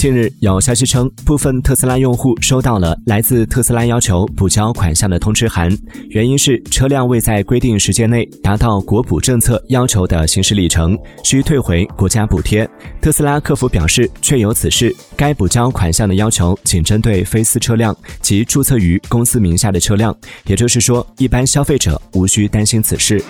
近日有消息称部分特斯拉用户收到了来自特斯拉要求补交款项的通知函原因是车辆未在规定时间内达到国补政策要求的行驶里程需退回国家补贴。特斯拉客服表示确有此事该补交款项的要求仅针对非私车辆及注册于公司名下的车辆也就是说一般消费者无需担心此事。